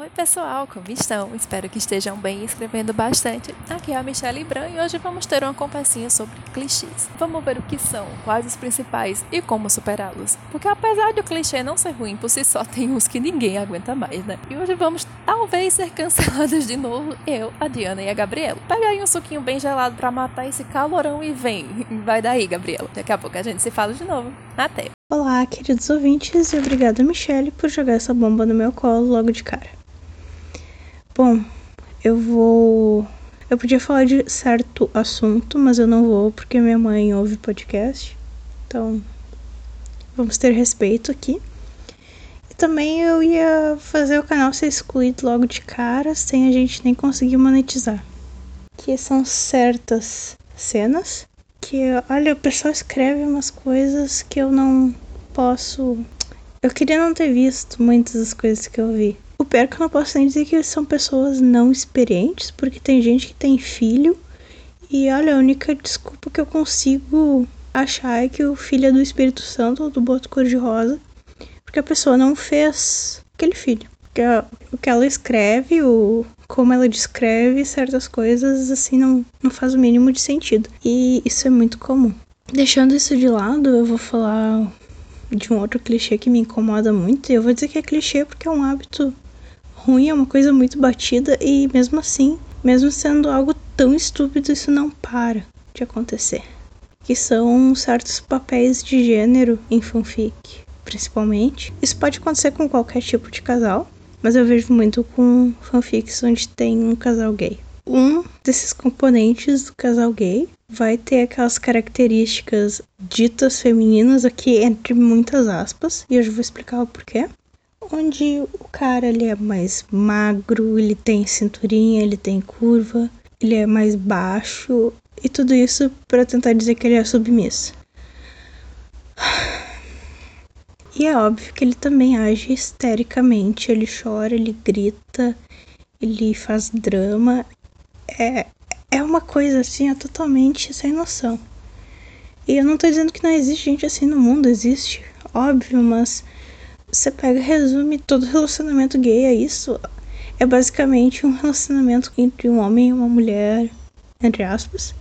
Oi pessoal, como estão? Espero que estejam bem e escrevendo bastante. Aqui é a Michelle Bran e hoje vamos ter uma conversinha sobre clichês. Vamos ver o que são, quais os principais e como superá-los. Porque apesar de o clichê não ser ruim por si só, tem uns que ninguém aguenta mais, né? E hoje vamos talvez ser cancelados de novo, eu, a Diana e a Gabriela. Pega aí um suquinho bem gelado para matar esse calorão e vem. Vai daí, Gabriela. Daqui a pouco a gente se fala de novo. Até! Olá, queridos ouvintes, e obrigada, Michelle, por jogar essa bomba no meu colo logo de cara. Bom, eu vou. Eu podia falar de certo assunto, mas eu não vou porque minha mãe ouve podcast. Então, vamos ter respeito aqui. E também eu ia fazer o canal ser excluído logo de cara, sem a gente nem conseguir monetizar. Que são certas cenas que, olha, o pessoal escreve umas coisas que eu não posso. Eu queria não ter visto muitas das coisas que eu vi. O pior é que eu não posso nem dizer que são pessoas não experientes, porque tem gente que tem filho e olha, a única desculpa que eu consigo achar é que o filho é do Espírito Santo ou do boto cor-de-rosa, porque a pessoa não fez aquele filho. Porque o que ela escreve, o como ela descreve certas coisas, assim, não, não faz o mínimo de sentido. E isso é muito comum. Deixando isso de lado, eu vou falar de um outro clichê que me incomoda muito. E eu vou dizer que é clichê porque é um hábito ruim, é uma coisa muito batida e mesmo assim, mesmo sendo algo tão estúpido, isso não para de acontecer. Que são certos papéis de gênero em fanfic, principalmente. Isso pode acontecer com qualquer tipo de casal, mas eu vejo muito com fanfics onde tem um casal gay. Um desses componentes do casal gay vai ter aquelas características ditas femininas aqui entre muitas aspas, e eu já vou explicar o porquê onde o cara ele é mais magro, ele tem cinturinha, ele tem curva, ele é mais baixo e tudo isso para tentar dizer que ele é submisso. E é óbvio que ele também age histericamente, ele chora, ele grita, ele faz drama. É, é uma coisa assim, é totalmente sem noção. E eu não tô dizendo que não existe gente assim no mundo, existe, óbvio, mas você pega resume todo relacionamento gay a isso. É basicamente um relacionamento entre um homem e uma mulher, entre aspas.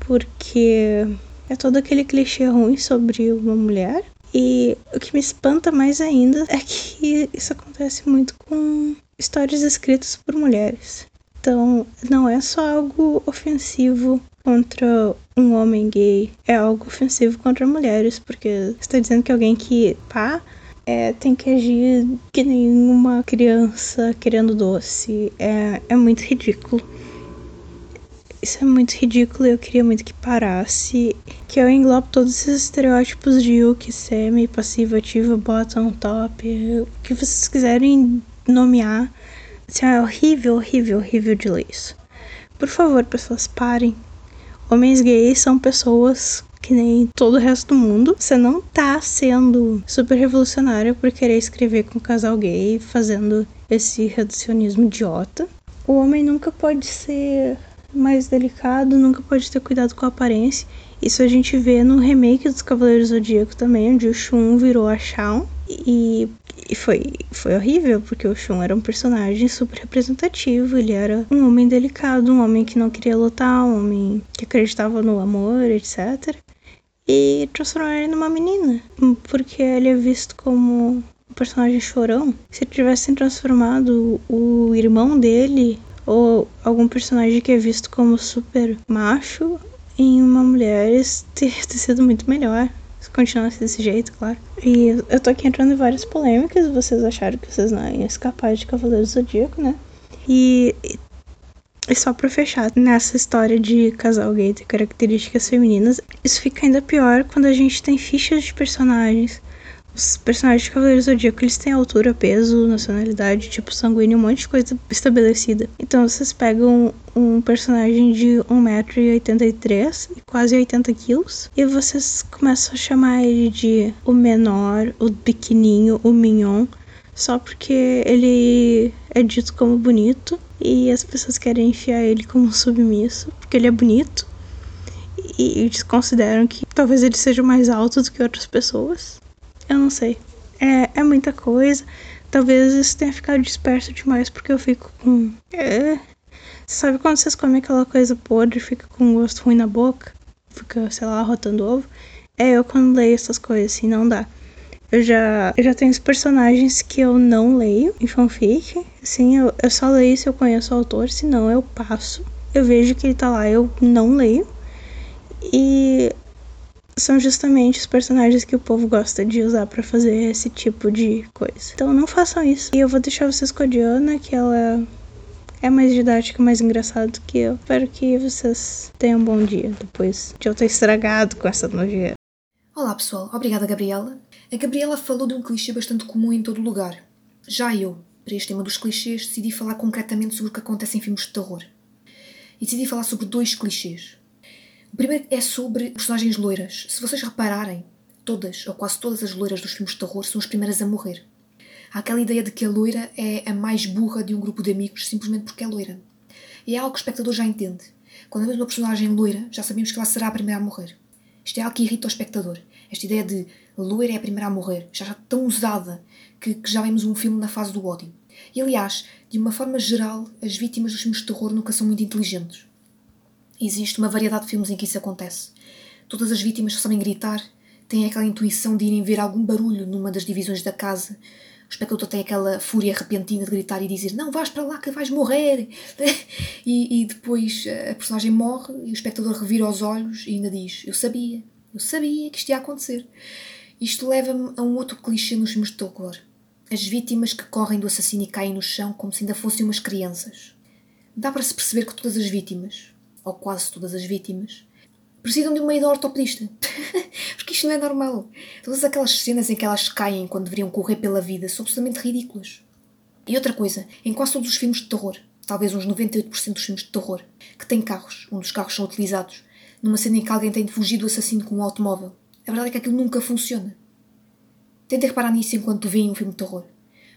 Porque é todo aquele clichê ruim sobre uma mulher. E o que me espanta mais ainda é que isso acontece muito com histórias escritas por mulheres. Então, não é só algo ofensivo contra um homem gay, é algo ofensivo contra mulheres, porque está dizendo que alguém que, pá, é, tem que agir que nem uma criança querendo doce. É, é muito ridículo. Isso é muito ridículo e eu queria muito que parasse. Que eu englobo todos esses estereótipos de Yuki, Semi, passiva, ativa, bottom, top. O que vocês quiserem nomear. Assim, é horrível, horrível, horrível de ler isso. Por favor, pessoas, parem. Homens gays são pessoas que nem todo o resto do mundo. Você não tá sendo super revolucionário por querer escrever com um casal gay, fazendo esse reducionismo idiota. O homem nunca pode ser mais delicado, nunca pode ter cuidado com a aparência. Isso a gente vê no remake dos Cavaleiros Zodíaco também, onde o Shun virou a Shawn. E, e foi, foi horrível, porque o Shun era um personagem super representativo. Ele era um homem delicado, um homem que não queria lutar, um homem que acreditava no amor, etc e transformar ele numa menina, porque ele é visto como um personagem chorão. Se tivessem transformado o irmão dele ou algum personagem que é visto como super macho em uma mulher, teria sido muito melhor. Se continuasse desse jeito, claro. E eu tô aqui entrando em várias polêmicas. Vocês acharam que vocês não iam escapar de Cavaleiro Zodíaco, né? E e só pra fechar, nessa história de casal gay ter características femininas, isso fica ainda pior quando a gente tem fichas de personagens. Os personagens de Cavaleiros Zodíaco, eles têm altura, peso, nacionalidade, tipo sanguíneo, um monte de coisa estabelecida. Então vocês pegam um personagem de 1,83m e quase 80 quilos e vocês começam a chamar ele de o menor, o pequenininho, o mignon, só porque ele é dito como bonito e as pessoas querem enfiar ele como submisso porque ele é bonito e eles consideram que talvez ele seja mais alto do que outras pessoas. Eu não sei. É, é muita coisa. talvez isso tenha ficado disperso demais porque eu fico com. É... Sabe quando vocês comem aquela coisa podre fica com gosto ruim na boca? Fica, sei lá, rotando ovo? É eu quando leio essas coisas, assim, não dá. Eu já, eu já tenho os personagens que eu não leio em fanfic. Assim, eu, eu só leio se eu conheço o autor, senão eu passo. Eu vejo que ele tá lá, eu não leio. E são justamente os personagens que o povo gosta de usar para fazer esse tipo de coisa. Então não façam isso. E eu vou deixar vocês com a Diana, que ela é mais didática, mais engraçada do que eu. Espero que vocês tenham um bom dia depois de eu ter estragado com essa nojeira. Olá pessoal, obrigada Gabriela. A Gabriela falou de um clichê bastante comum em todo lugar. Já eu, para este tema dos clichês, decidi falar concretamente sobre o que acontece em filmes de terror. E decidi falar sobre dois clichês. Primeiro é sobre personagens loiras. Se vocês repararem, todas ou quase todas as loiras dos filmes de terror são as primeiras a morrer. Há aquela ideia de que a loira é a mais burra de um grupo de amigos simplesmente porque é loira. E é algo que o espectador já entende. Quando vemos uma personagem loira, já sabemos que ela será a primeira a morrer. Isto é algo que irrita o espectador. Esta ideia de loira é a primeira a morrer, já está tão usada que, que já vemos um filme na fase do ódio. E aliás, de uma forma geral, as vítimas dos filmes de terror nunca são muito inteligentes. Existe uma variedade de filmes em que isso acontece. Todas as vítimas sabem gritar têm aquela intuição de irem ver algum barulho numa das divisões da casa. O espectador tem aquela fúria repentina de gritar e dizer não vais para lá que vais morrer e, e depois a personagem morre e o espectador revira os olhos e ainda diz eu sabia, eu sabia que isto ia acontecer. Isto leva-me a um outro clichê nos filmes de terror. As vítimas que correm do assassino e caem no chão como se ainda fossem umas crianças. Dá para se perceber que todas as vítimas, ou quase todas as vítimas, precisam de uma ida ortopedista. Porque isto não é normal. Todas aquelas cenas em que elas caem quando deveriam correr pela vida são absolutamente ridículas. E outra coisa, em quase todos os filmes de terror, talvez uns 98% dos filmes de terror, que têm carros, onde os carros são utilizados, numa cena em que alguém tem de fugir do assassino com um automóvel, a verdade é que aquilo nunca funciona. Tentem reparar nisso enquanto veem um filme de terror.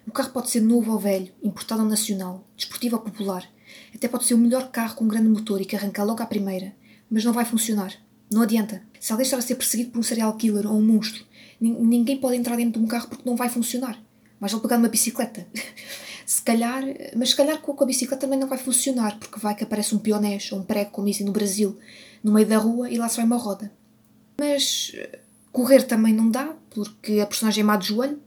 O carro pode ser novo ou velho, importado ou nacional, desportivo ou popular, até pode ser o melhor carro com um grande motor e que arranca logo à primeira, mas não vai funcionar. Não adianta. Se alguém está a ser perseguido por um serial killer ou um monstro, ninguém pode entrar dentro de um carro porque não vai funcionar. Mas vou pegar numa bicicleta. se calhar, mas se calhar com a bicicleta também não vai funcionar, porque vai que aparece um pionés ou um prego, como dizem no Brasil, no meio da rua e lá se vai uma roda. Mas eh, correr também não dá, porque a personagem é má de joelho.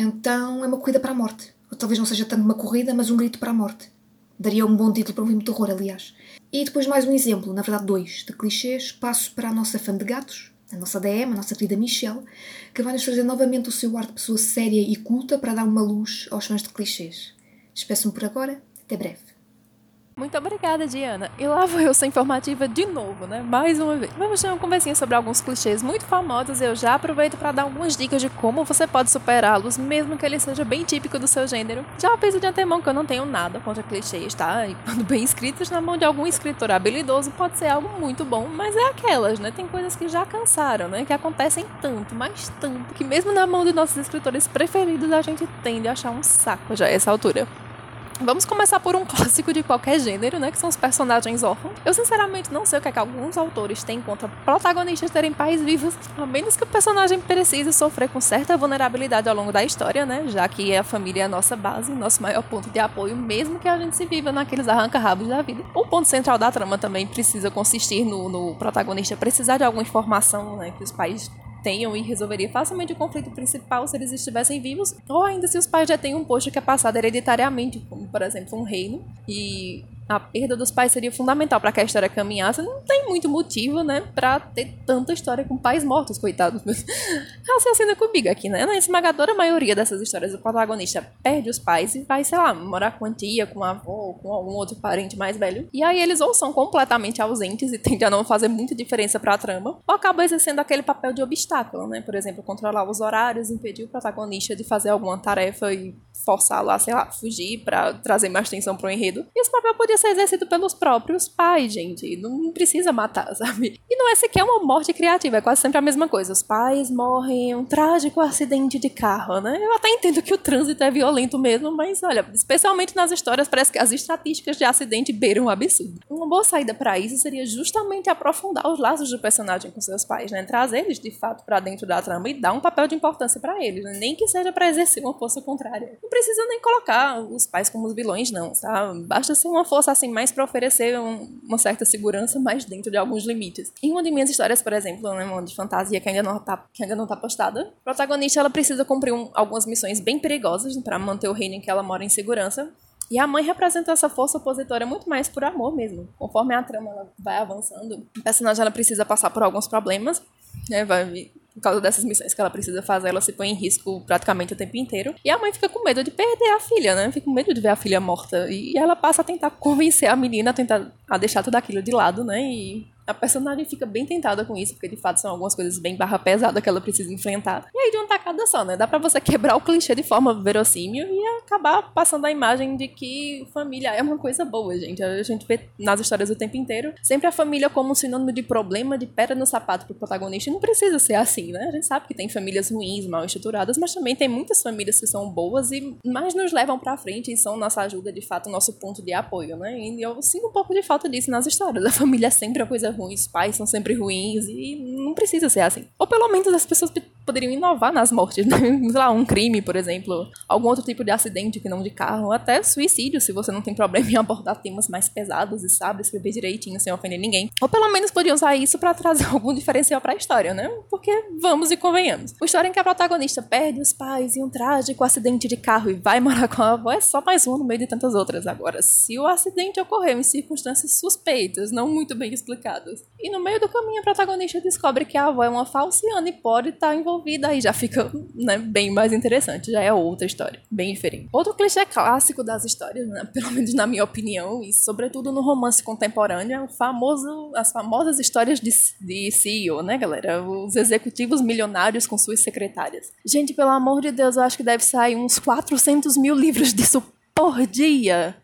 Então é uma corrida para a morte. Ou talvez não seja tanto uma corrida, mas um grito para a morte. Daria um bom título para um filme de terror, aliás. E depois mais um exemplo, na verdade dois, de clichês. Passo para a nossa fã de gatos, a nossa DM, a nossa querida Michelle, que vai nos trazer novamente o seu ar de pessoa séria e culta para dar uma luz aos fãs de clichês. Despeço-me por agora, até breve. Muito obrigada, Diana. E lá vou eu ser informativa de novo, né? Mais uma vez. Vamos ter uma conversinha sobre alguns clichês muito famosos e eu já aproveito para dar algumas dicas de como você pode superá-los, mesmo que ele seja bem típico do seu gênero. Já aviso de antemão que eu não tenho nada contra clichês, tá? E quando bem escritos na mão de algum escritor habilidoso pode ser algo muito bom, mas é aquelas, né? Tem coisas que já cansaram, né? Que acontecem tanto, mas tanto, que mesmo na mão de nossos escritores preferidos a gente tende a achar um saco já a essa altura. Vamos começar por um clássico de qualquer gênero, né? Que são os personagens órfãos. Eu sinceramente não sei o que, é que alguns autores têm contra protagonistas terem pais vivos, a menos que o personagem precise sofrer com certa vulnerabilidade ao longo da história, né? Já que a família é a nossa base, nosso maior ponto de apoio, mesmo que a gente se viva naqueles arranca-rabos da vida. O ponto central da trama também precisa consistir no, no protagonista precisar de alguma informação, né? Que os pais tenham e resolveria facilmente o conflito principal se eles estivessem vivos, ou ainda se os pais já têm um posto que é passado hereditariamente, como por exemplo um reino, e a perda dos pais seria fundamental para que a história caminhasse. Não tem muito motivo, né, para ter tanta história com pais mortos, coitados. Raciocina comigo aqui, né? Na esmagadora maioria dessas histórias, o protagonista perde os pais e vai, sei lá, morar com a tia, com a avó, com algum outro parente mais velho. E aí eles ou são completamente ausentes e tendem a não fazer muita diferença para a trama, ou acabam exercendo aquele papel de obstáculo, né? Por exemplo, controlar os horários, impedir o protagonista de fazer alguma tarefa e forçar lá, sei lá, fugir para trazer mais atenção pro enredo. E esse papel podia ser exercido pelos próprios pais, gente. Não precisa matar, sabe? E não é sequer uma morte criativa, é quase sempre a mesma coisa. Os pais morrem em um trágico acidente de carro, né? Eu até entendo que o trânsito é violento mesmo, mas olha, especialmente nas histórias, parece que as estatísticas de acidente beiram um absurdo. Uma boa saída para isso seria justamente aprofundar os laços do personagem com seus pais, né? Trazer eles de fato para dentro da trama e dar um papel de importância para eles, né? nem que seja para exercer uma força contrária. Não precisa nem colocar os pais como os vilões, não, tá? Basta ser uma força assim mais para oferecer um, uma certa segurança, mais dentro de alguns limites. Em uma de minhas histórias, por exemplo, né, uma de fantasia que ainda não tá, que ainda não tá postada, a protagonista ela precisa cumprir um, algumas missões bem perigosas para manter o reino em que ela mora em segurança. E a mãe representa essa força opositora muito mais por amor mesmo. Conforme a trama ela vai avançando, a personagem ela precisa passar por alguns problemas, né? Vai por causa dessas missões que ela precisa fazer, ela se põe em risco praticamente o tempo inteiro. E a mãe fica com medo de perder a filha, né? Fica com medo de ver a filha morta. E ela passa a tentar convencer a menina a tentar a deixar tudo aquilo de lado, né? E a personagem fica bem tentada com isso, porque de fato são algumas coisas bem barra pesada que ela precisa enfrentar. E aí de uma tacada só, né? Dá pra você quebrar o clichê de forma verossímil e acabar passando a imagem de que família é uma coisa boa, gente. A gente vê nas histórias o tempo inteiro sempre a família como um sinônimo de problema, de pedra no sapato pro protagonista. E não precisa ser assim, né? A gente sabe que tem famílias ruins, mal estruturadas, mas também tem muitas famílias que são boas e mais nos levam pra frente e são nossa ajuda, de fato, nosso ponto de apoio, né? E eu sinto um pouco de falta disso nas histórias. A família é sempre uma coisa ruins, os pais são sempre ruins e não precisa ser assim. Ou pelo menos as pessoas poderiam inovar nas mortes, né? Sei lá, um crime, por exemplo, algum outro tipo de acidente que não de carro, até suicídio, se você não tem problema em abordar temas mais pesados e sabe escrever direitinho sem ofender ninguém. Ou pelo menos podiam usar isso para trazer algum diferencial para a história, né? Porque vamos e convenhamos. A história em que a protagonista perde os pais em um trágico acidente de carro e vai morar com a avó é só mais um no meio de tantas outras. Agora, se o acidente ocorreu em circunstâncias suspeitas, não muito bem explicadas, e no meio do caminho a protagonista descobre que a avó é uma falciana e pode estar envolvida, aí já fica né, bem mais interessante, já é outra história, bem diferente. Outro clichê clássico das histórias, né, pelo menos na minha opinião, e sobretudo no romance contemporâneo, é o famoso, as famosas histórias de, de CEO, né, galera? Os executivos milionários com suas secretárias. Gente, pelo amor de Deus, eu acho que deve sair uns 400 mil livros disso por dia.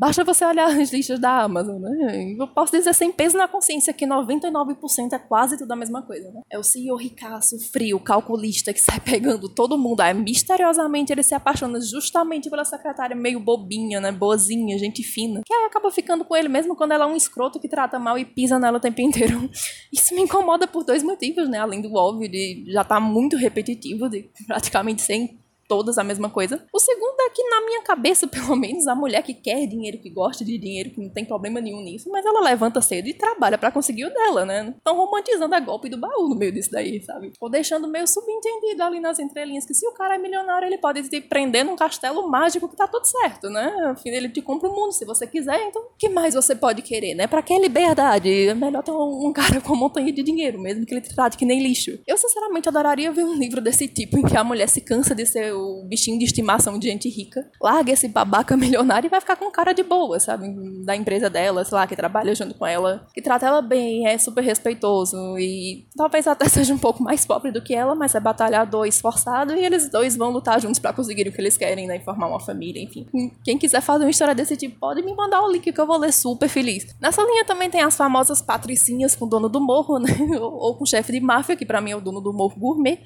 Basta você olhar as listas da Amazon, né? Eu posso dizer sem peso na consciência que 99% é quase tudo a mesma coisa, né? É o CEO ricaço, frio, calculista que sai pegando todo mundo. Aí misteriosamente ele se apaixona justamente pela secretária meio bobinha, né? Boazinha, gente fina. Que aí acaba ficando com ele mesmo quando ela é um escroto que trata mal e pisa nela o tempo inteiro. Isso me incomoda por dois motivos, né? Além do óbvio de já estar tá muito repetitivo, de praticamente ser todas a mesma coisa. O segundo é que, na minha cabeça, pelo menos, a mulher que quer dinheiro, que gosta de dinheiro, que não tem problema nenhum nisso, mas ela levanta cedo e trabalha para conseguir o dela, né? Estão romantizando a golpe do baú no meio disso daí, sabe? Ou deixando meio subentendido ali nas entrelinhas que se o cara é milionário, ele pode te prender num castelo mágico que tá tudo certo, né? Afinal, ele te compra o mundo se você quiser, então que mais você pode querer, né? Pra que liberdade? É melhor ter um cara com uma montanha de dinheiro, mesmo que ele trate que nem lixo. Eu, sinceramente, adoraria ver um livro desse tipo em que a mulher se cansa de ser o bichinho de estimação de gente rica, larga esse babaca milionário e vai ficar com cara de boa, sabe? Da empresa dela, sei lá, que trabalha junto com ela, que trata ela bem, é super respeitoso e talvez até seja um pouco mais pobre do que ela, mas é batalhador esforçado e eles dois vão lutar juntos para conseguir o que eles querem, né? E formar uma família, enfim. Quem quiser fazer uma história desse tipo, pode me mandar o link que eu vou ler super feliz. Nessa linha também tem as famosas patricinhas com o dono do morro, né? Ou, ou com o chefe de máfia, que para mim é o dono do morro gourmet.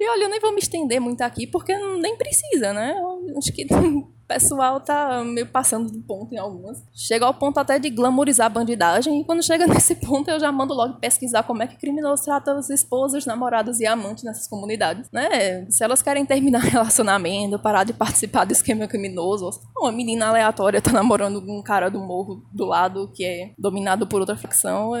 e olha, eu nem vou me estender muito aqui, porque nem precisa, né? Eu acho que pessoal tá meio passando do ponto em algumas. Chega ao ponto até de glamorizar a bandidagem, e quando chega nesse ponto eu já mando logo pesquisar como é que criminoso trata as esposas, namoradas e amantes nessas comunidades, né? Se elas querem terminar relacionamento, parar de participar do esquema criminoso, uma menina aleatória tá namorando um cara do morro do lado que é dominado por outra facção,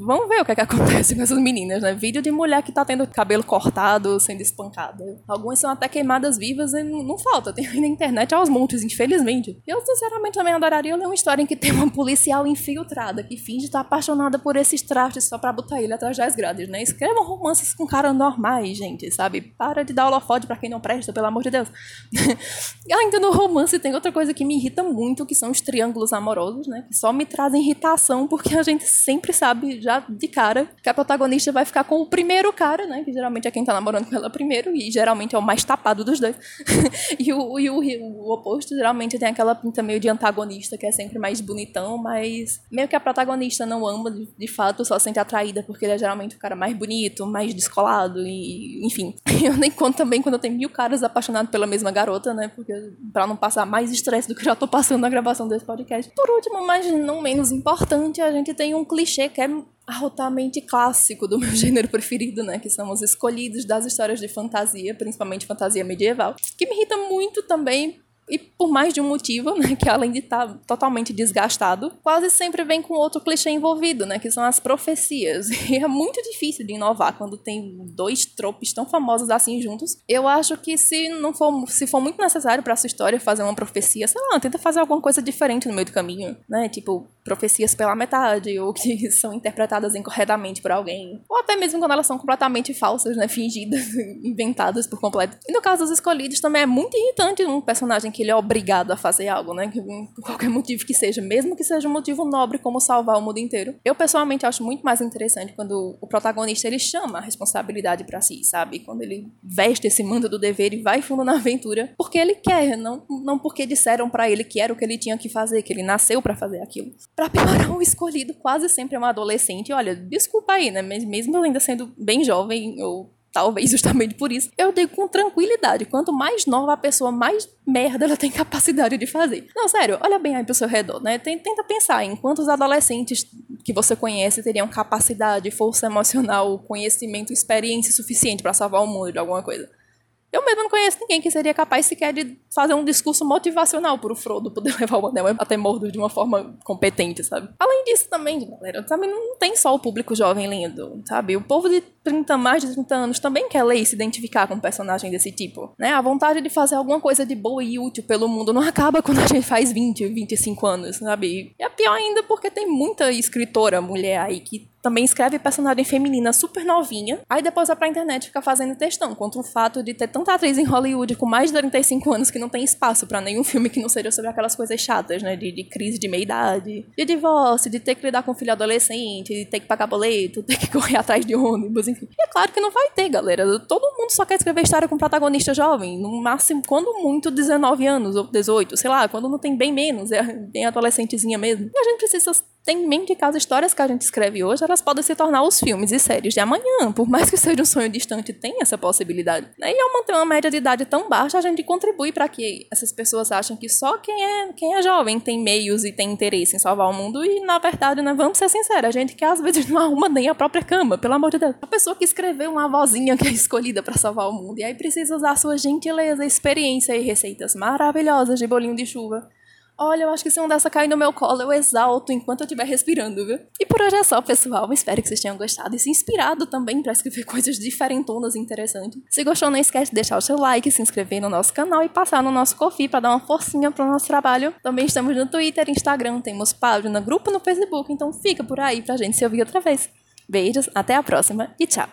vamos ver o que é que acontece com essas meninas, né? Vídeo de mulher que tá tendo cabelo cortado, sendo espancada. Algumas são até queimadas vivas e não falta, tem na internet aos montes infelizmente. Eu, sinceramente, também adoraria ler uma história em que tem uma policial infiltrada que finge estar apaixonada por esses trastes só pra botar ele atrás das grades, né? Escrevam romances com caras normais, gente, sabe? Para de dar holofote pra quem não presta, pelo amor de Deus. Ainda no romance tem outra coisa que me irrita muito, que são os triângulos amorosos, né? Que só me trazem irritação, porque a gente sempre sabe, já de cara, que a protagonista vai ficar com o primeiro cara, né? Que geralmente é quem tá namorando com ela primeiro, e geralmente é o mais tapado dos dois. e, o, e o, o, oposto geralmente tem aquela pinta meio de antagonista, que é sempre mais bonitão, mas meio que a protagonista não ama, de, de fato, só sente atraída, porque ele é geralmente o cara mais bonito, mais descolado, e enfim. Eu nem conto também quando eu tenho mil caras apaixonados pela mesma garota, né? Porque pra não passar mais estresse do que já tô passando na gravação desse podcast. Por último, mas não menos importante, a gente tem um clichê que é altamente clássico do meu gênero preferido, né? Que são os escolhidos das histórias de fantasia, principalmente fantasia medieval. Que me irrita muito também e por mais de um motivo, né, que além de estar tá totalmente desgastado, quase sempre vem com outro clichê envolvido, né, que são as profecias. E é muito difícil de inovar quando tem dois tropes tão famosos assim juntos. Eu acho que se não for, se for muito necessário para sua história fazer uma profecia, sei lá, tenta fazer alguma coisa diferente no meio do caminho, né? Tipo, profecias pela metade ou que são interpretadas incorretamente por alguém, ou até mesmo quando elas são completamente falsas, né, fingidas, inventadas por completo. E no caso dos escolhidos também é muito irritante um personagem que ele é obrigado a fazer algo, né? Por qualquer motivo que seja, mesmo que seja um motivo nobre como salvar o mundo inteiro. Eu pessoalmente acho muito mais interessante quando o protagonista ele chama a responsabilidade para si, sabe? Quando ele veste esse manto do dever e vai fundo na aventura, porque ele quer, não, não porque disseram para ele que era o que ele tinha que fazer, que ele nasceu para fazer aquilo. Para piorar, o escolhido quase sempre é um adolescente. Olha, desculpa aí, né? Mesmo eu ainda sendo bem jovem, ou talvez justamente por isso, eu digo com tranquilidade. Quanto mais nova a pessoa, mais merda ela tem capacidade de fazer. Não, sério, olha bem aí pro seu redor, né? Tenta pensar em quantos adolescentes que você conhece teriam capacidade, força emocional, conhecimento, experiência suficiente para salvar o mundo de alguma coisa. Eu mesmo não conheço ninguém que seria capaz sequer de fazer um discurso motivacional pro Frodo poder levar o anel até Mordor de uma forma competente, sabe? Além disso também, galera, sabe, não tem só o público jovem lendo, sabe? O povo de 30, mais de 30 anos também quer ler e se identificar com um personagem desse tipo, né? A vontade de fazer alguma coisa de boa e útil pelo mundo não acaba quando a gente faz 20, 25 anos, sabe? E é pior ainda porque tem muita escritora mulher aí que também escreve personagem feminina super novinha, aí depois vai pra internet ficar fazendo textão, contra o fato de ter tanta atriz em Hollywood com mais de 35 anos que não tem espaço para nenhum filme que não seja sobre aquelas coisas chatas, né? De, de crise de meia-idade, de divórcio, de ter que lidar com filho adolescente, de ter que pagar boleto, ter que correr atrás de ônibus, enfim. E é claro que não vai ter, galera. Todo mundo só quer escrever história com protagonista jovem, no máximo, quando muito, 19 anos ou 18, sei lá, quando não tem bem menos, é bem adolescentezinha mesmo. E a gente precisa tem em mente que as histórias que a gente escreve hoje, elas podem se tornar os filmes e séries de amanhã, por mais que seja um sonho distante, tem essa possibilidade. E ao manter uma média de idade tão baixa, a gente contribui para que essas pessoas achem que só quem é, quem é jovem tem meios e tem interesse em salvar o mundo, e na verdade, né, vamos ser sinceros, a gente que às vezes não arruma nem a própria cama, pelo amor de Deus. A pessoa que escreveu uma vozinha que é escolhida para salvar o mundo, e aí precisa usar sua gentileza, experiência e receitas maravilhosas de bolinho de chuva Olha, eu acho que se um dessa cair no meu colo, eu exalto enquanto eu estiver respirando, viu? E por hoje é só, pessoal. Espero que vocês tenham gostado e se inspirado também para escrever coisas diferentonas e interessantes. Se gostou, não esquece de deixar o seu like, se inscrever no nosso canal e passar no nosso Coffee para dar uma forcinha pro nosso trabalho. Também estamos no Twitter, Instagram, temos página, grupo no Facebook, então fica por aí pra gente se ouvir outra vez. Beijos, até a próxima e tchau!